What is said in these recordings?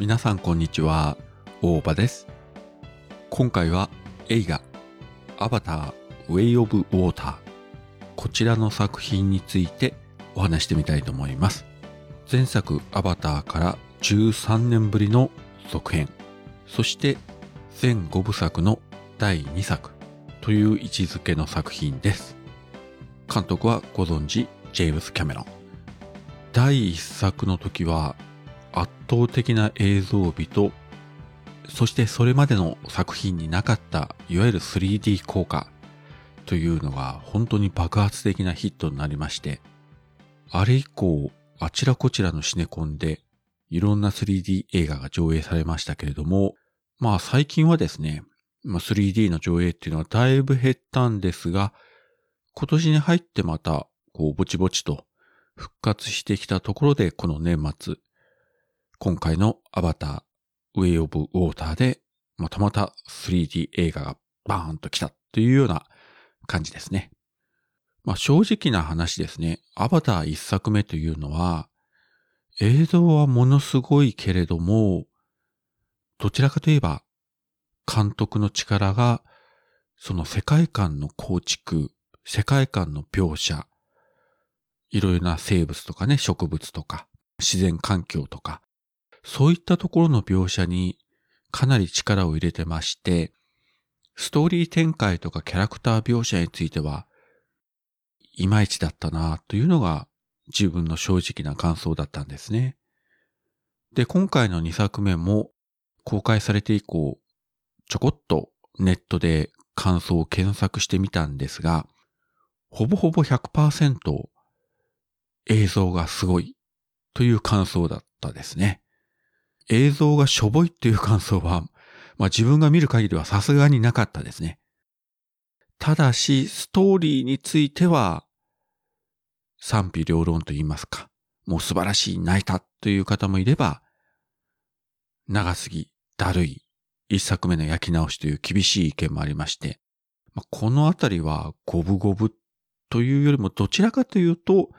皆さんこんにちは、大場です。今回は映画アバターウェイオブウォーターこちらの作品についてお話してみたいと思います。前作アバターから13年ぶりの続編、そして全5部作の第2作という位置づけの作品です。監督はご存知、ジェームス・キャメロン。第1作の時は圧倒的な映像美と、そしてそれまでの作品になかったいわゆる 3D 効果というのが本当に爆発的なヒットになりまして、あれ以降あちらこちらのシネコンでいろんな 3D 映画が上映されましたけれども、まあ最近はですね、まあ、3D の上映っていうのはだいぶ減ったんですが、今年に入ってまたこうぼちぼちと復活してきたところでこの年末、今回のアバター、ウェイオブウォーターで、またまた 3D 映画がバーンと来たというような感じですね。まあ正直な話ですね。アバター一作目というのは、映像はものすごいけれども、どちらかといえば、監督の力が、その世界観の構築、世界観の描写、いろいろな生物とかね、植物とか、自然環境とか、そういったところの描写にかなり力を入れてまして、ストーリー展開とかキャラクター描写については、いまいちだったなというのが自分の正直な感想だったんですね。で、今回の2作目も公開されて以降、ちょこっとネットで感想を検索してみたんですが、ほぼほぼ100%映像がすごいという感想だったですね。映像がしょぼいっていう感想は、まあ自分が見る限りはさすがになかったですね。ただし、ストーリーについては、賛否両論と言いますか、もう素晴らしい、泣いたという方もいれば、長すぎ、だるい、一作目の焼き直しという厳しい意見もありまして、まあ、このあたりは五分五分というよりもどちらかというと、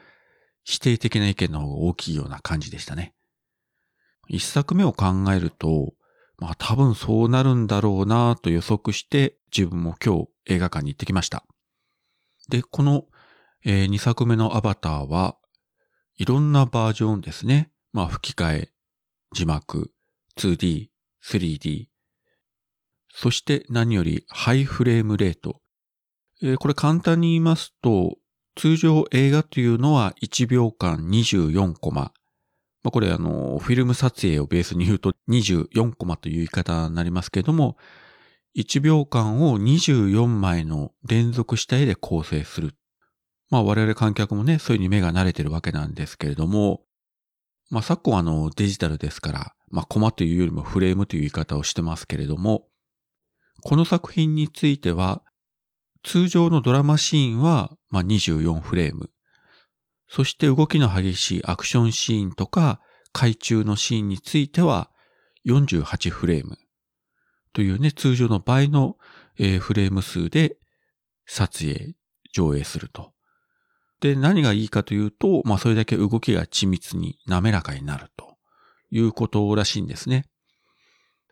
否定的な意見の方が大きいような感じでしたね。一作目を考えると、まあ多分そうなるんだろうなと予測して自分も今日映画館に行ってきました。で、この、えー、2作目のアバターはいろんなバージョンですね。まあ吹き替え、字幕、2D、3D、そして何よりハイフレームレート。えー、これ簡単に言いますと、通常映画というのは1秒間24コマ。まあ、これあの、フィルム撮影をベースに言うと24コマという言い方になりますけれども、1秒間を24枚の連続した絵で構成する。まあ我々観客もね、そういうに目が慣れてるわけなんですけれども、まあ昨今あのデジタルですから、まあコマというよりもフレームという言い方をしてますけれども、この作品については、通常のドラマシーンは、まあ、24フレーム。そして動きの激しいアクションシーンとか海中のシーンについては48フレーム。というね、通常の倍の、えー、フレーム数で撮影、上映すると。で、何がいいかというと、まあそれだけ動きが緻密に滑らかになるということらしいんですね。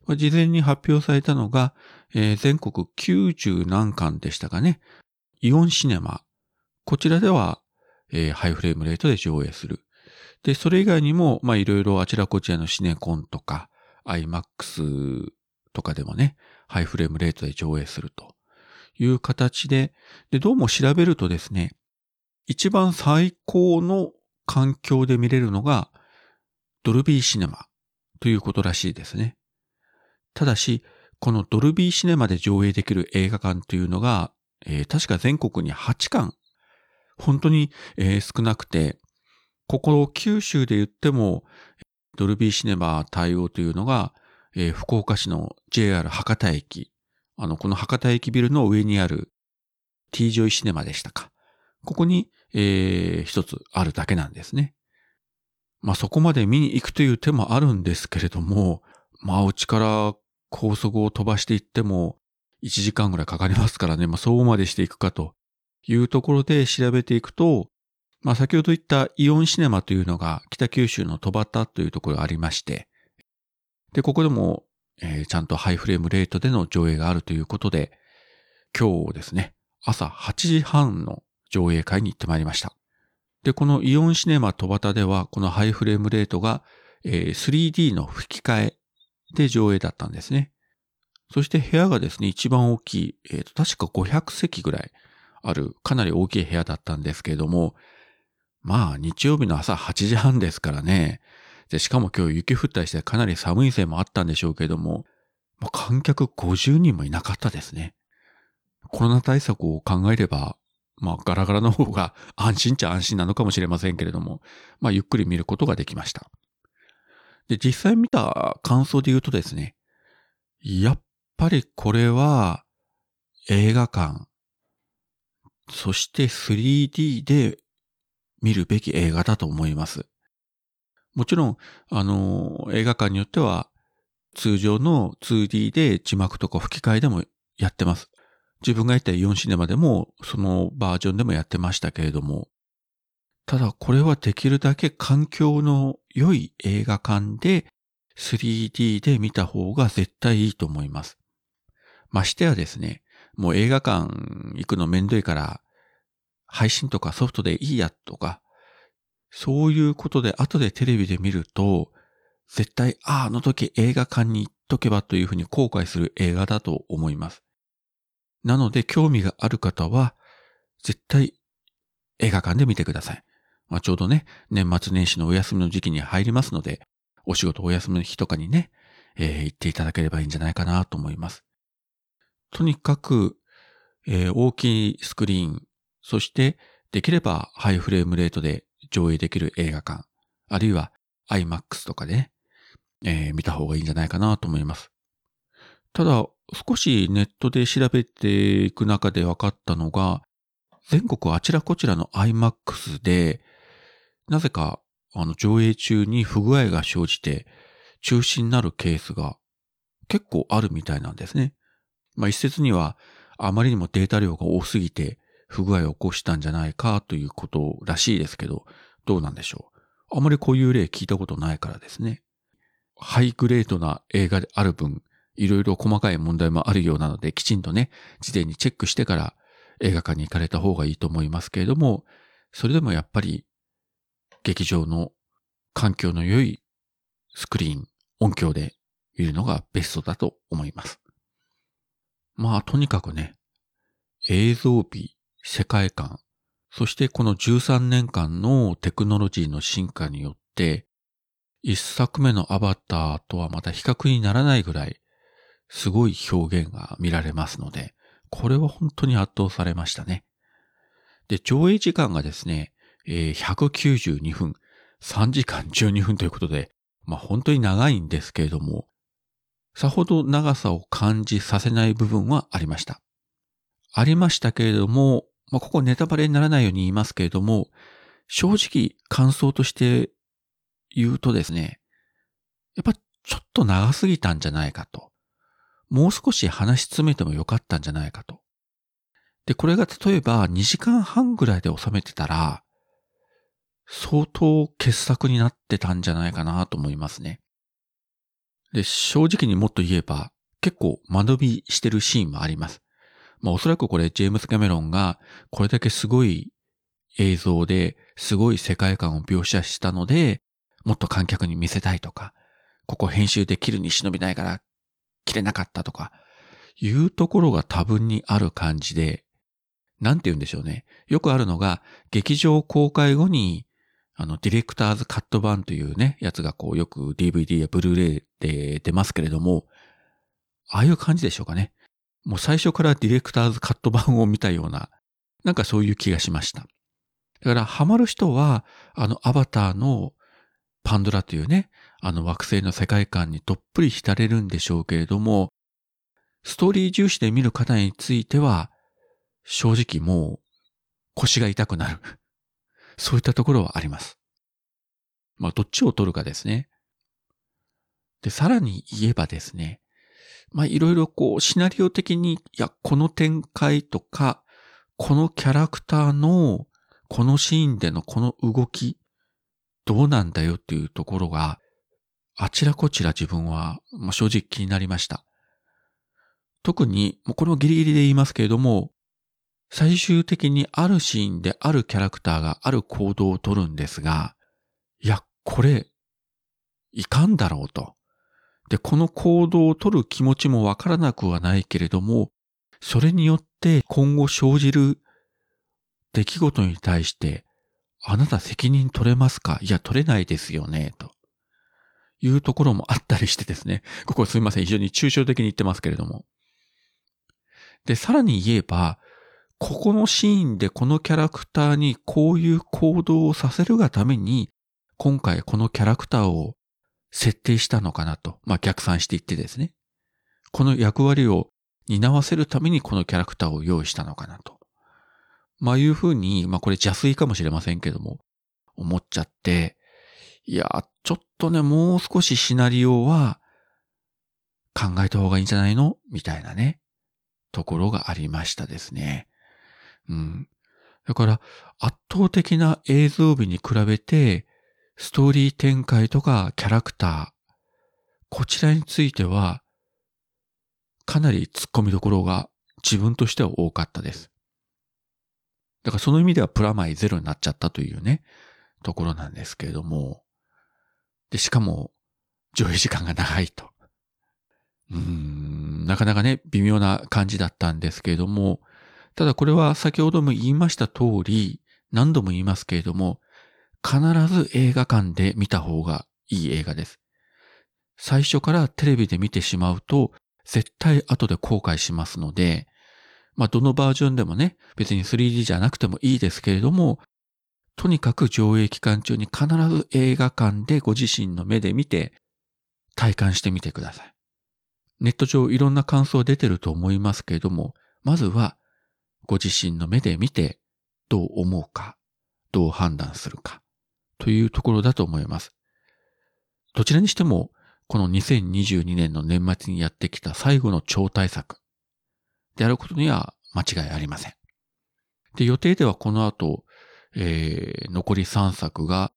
ま事前に発表されたのが、えー、全国90何館でしたかね。イオンシネマ。こちらでは、えー、ハイフレームレートで上映する。で、それ以外にも、まいろいろあちらこちらのシネコンとか、IMAX とかでもね、ハイフレームレートで上映するという形で、で、どうも調べるとですね、一番最高の環境で見れるのが、ドルビーシネマということらしいですね。ただし、このドルビーシネマで上映できる映画館というのが、えー、確か全国に8館、本当に、えー、少なくて、ここ九州で言っても、ドルビーシネマ対応というのが、えー、福岡市の JR 博多駅、あの、この博多駅ビルの上にある T ジョイシネマでしたか。ここに、えー、一つあるだけなんですね。まあ、そこまで見に行くという手もあるんですけれども、まあ、うちから高速を飛ばしていっても1時間ぐらいかかりますからね、まあそうまでしていくかというところで調べていくと、まあ先ほど言ったイオンシネマというのが北九州の戸畑というところがありまして、で、ここでも、えー、ちゃんとハイフレームレートでの上映があるということで、今日ですね、朝8時半の上映会に行ってまいりました。で、このイオンシネマ戸畑では、このハイフレームレートが、えー、3D の吹き替えで上映だったんですね。そして部屋がですね、一番大きい、えっ、ー、と、確か500席ぐらいある、かなり大きい部屋だったんですけれども、まあ、日曜日の朝8時半ですからね。で、しかも今日雪降ったりしてかなり寒いせいもあったんでしょうけれども、まあ、観客50人もいなかったですね。コロナ対策を考えれば、まあ、ガラガラの方が 安心っちゃ安心なのかもしれませんけれども、まあ、ゆっくり見ることができました。で、実際見た感想で言うとですね、やっぱりこれは映画館、そして 3D で見るべき映画だと思います。もちろん、あの、映画館によっては通常の 2D で字幕とか吹き替えでもやってます。自分が行った4シネマでもそのバージョンでもやってましたけれども、ただこれはできるだけ環境の良い映画館で 3D で見た方が絶対いいと思います。ましてやですね、もう映画館行くのめんどいから配信とかソフトでいいやとか、そういうことで後でテレビで見ると、絶対、ああ、あの時映画館に行っとけばというふうに後悔する映画だと思います。なので、興味がある方は、絶対映画館で見てください。まあ、ちょうどね、年末年始のお休みの時期に入りますので、お仕事お休みの日とかにね、えー、行っていただければいいんじゃないかなと思います。とにかく、えー、大きいスクリーン、そしてできればハイフレームレートで上映できる映画館、あるいは IMAX とかでね、えー、見た方がいいんじゃないかなと思います。ただ、少しネットで調べていく中で分かったのが、全国あちらこちらの IMAX で、なぜか、あの、上映中に不具合が生じて、中止になるケースが結構あるみたいなんですね。まあ一説には、あまりにもデータ量が多すぎて、不具合を起こしたんじゃないかということらしいですけど、どうなんでしょう。あまりこういう例聞いたことないからですね。ハイグレードな映画である分、いろいろ細かい問題もあるようなので、きちんとね、事前にチェックしてから映画館に行かれた方がいいと思いますけれども、それでもやっぱり、劇場の環境の良いスクリーン、音響で見るのがベストだと思います。まあ、とにかくね、映像美、世界観、そしてこの13年間のテクノロジーの進化によって、一作目のアバターとはまた比較にならないぐらい、すごい表現が見られますので、これは本当に圧倒されましたね。で、上映時間がですね、えー、192分、3時間12分ということで、まあ本当に長いんですけれども、さほど長さを感じさせない部分はありました。ありましたけれども、まあ、ここネタバレにならないように言いますけれども、正直感想として言うとですね、やっぱちょっと長すぎたんじゃないかと。もう少し話し詰めてもよかったんじゃないかと。で、これが例えば2時間半ぐらいで収めてたら、相当傑作になってたんじゃないかなと思いますね。で、正直にもっと言えば、結構間延びしてるシーンもあります。まあおそらくこれジェームス・キャメロンがこれだけすごい映像ですごい世界観を描写したので、もっと観客に見せたいとか、ここ編集で切るに忍びないから切れなかったとか、いうところが多分にある感じで、なんて言うんでしょうね。よくあるのが、劇場公開後に、あの、ディレクターズカット版というね、やつがこう、よく DVD やブルーレイで出ますけれども、ああいう感じでしょうかね。もう最初からディレクターズカット版を見たような、なんかそういう気がしました。だからハマる人は、あのアバターのパンドラというね、あの惑星の世界観にどっぷり浸れるんでしょうけれども、ストーリー重視で見る方については、正直もう腰が痛くなる。そういったところはあります。まあ、どっちを取るかですね。で、さらに言えばですね、まあいろいろこうシナリオ的に、いや、この展開とか、このキャラクターのこのシーンでのこの動き、どうなんだよっていうところがあちらこちら自分は、まあ、正直気になりました。特に、もうこれもギリギリで言いますけれども、最終的にあるシーンであるキャラクターがある行動をとるんですが、いや、これ、いかんだろうと。で、この行動をとる気持ちもわからなくはないけれども、それによって今後生じる出来事に対して、あなた責任取れますか？いや、取れないですよね、というところもあったりしてですね。ここすみません。非常に抽象的に言ってますけれども。で、さらに言えば、ここのシーンでこのキャラクターにこういう行動をさせるがために、今回このキャラクターを設定したのかなと。まあ、逆算していってですね。この役割を担わせるためにこのキャラクターを用意したのかなと。まあいうふうに、まあこれ邪推かもしれませんけども、思っちゃって、いや、ちょっとね、もう少しシナリオは考えた方がいいんじゃないの？みたいなね、ところがありましたですね。うん。だから、圧倒的な映像美に比べて、ストーリー展開とかキャラクター、こちらについては、かなり突っ込みどころが自分としては多かったです。だからその意味ではプラマイゼロになっちゃったというね、ところなんですけれども、で、しかも、上映時間が長いと。うーん、なかなかね、微妙な感じだったんですけれども、ただこれは先ほども言いました通り、何度も言いますけれども、必ず映画館で見た方がいい映画です。最初からテレビで見てしまうと、絶対後で後悔しますので、まあ、どのバージョンでもね、別に 3D じゃなくてもいいですけれども、とにかく上映期間中に必ず映画館でご自身の目で見て体感してみてください。ネット上いろんな感想出てると思いますけれども、まずはご自身の目で見てどう思うか、どう判断するかというところだと思います。どちらにしても、この2022年の年末にやってきた最後の超大作であることには間違いありません。で、予定ではこの後、えー、残り3作が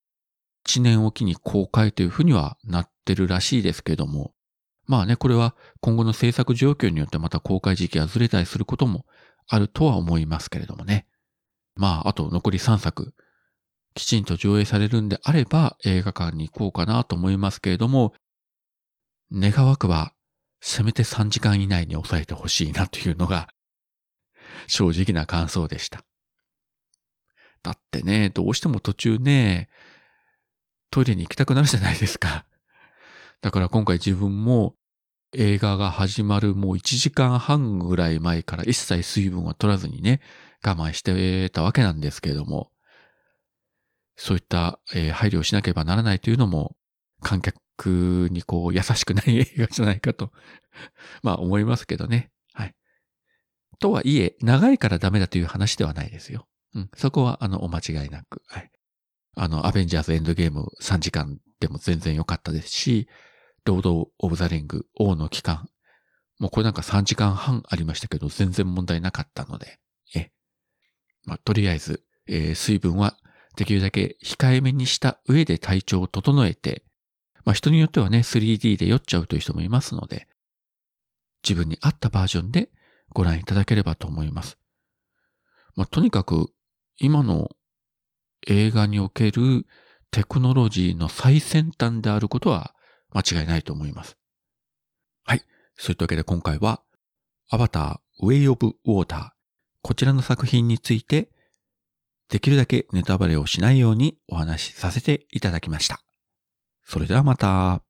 1年おきに公開というふうにはなってるらしいですけども、まあね、これは今後の制作状況によってまた公開時期がずれたりすることもあるとは思いますけれどもね。まあ、あと残り3作、きちんと上映されるんであれば映画館に行こうかなと思いますけれども、願わくばせめて3時間以内に抑えてほしいなというのが、正直な感想でした。だってね、どうしても途中ね、トイレに行きたくなるじゃないですか。だから今回自分も映画が始まるもう1時間半ぐらい前から一切水分は取らずにね、我慢してたわけなんですけれども、そういった、えー、配慮をしなければならないというのも観客にこう優しくない映画じゃないかと まあ思いますけどね。はい。とはいえ、長いからダメだという話ではないですよ。うん。そこはあのお間違いなく。はい。あの、アベンジャーズエンドゲーム3時間でも全然良かったですし、ロード・オブ・ザ・リング、王の期間。もうこれなんか3時間半ありましたけど、全然問題なかったので、え。まあ、とりあえず、えー、水分はできるだけ控えめにした上で体調を整えて、まあ人によってはね、3D で酔っちゃうという人もいますので、自分に合ったバージョンでご覧いただければと思います。まあとにかく今の映画におけるテクノロジーの最先端であることは間違いないと思います。はい。そういったわけで今回は、アバター、ウェイオブ・ウォーター、こちらの作品について、できるだけネタバレをしないようにお話しさせていただきました。それではまた。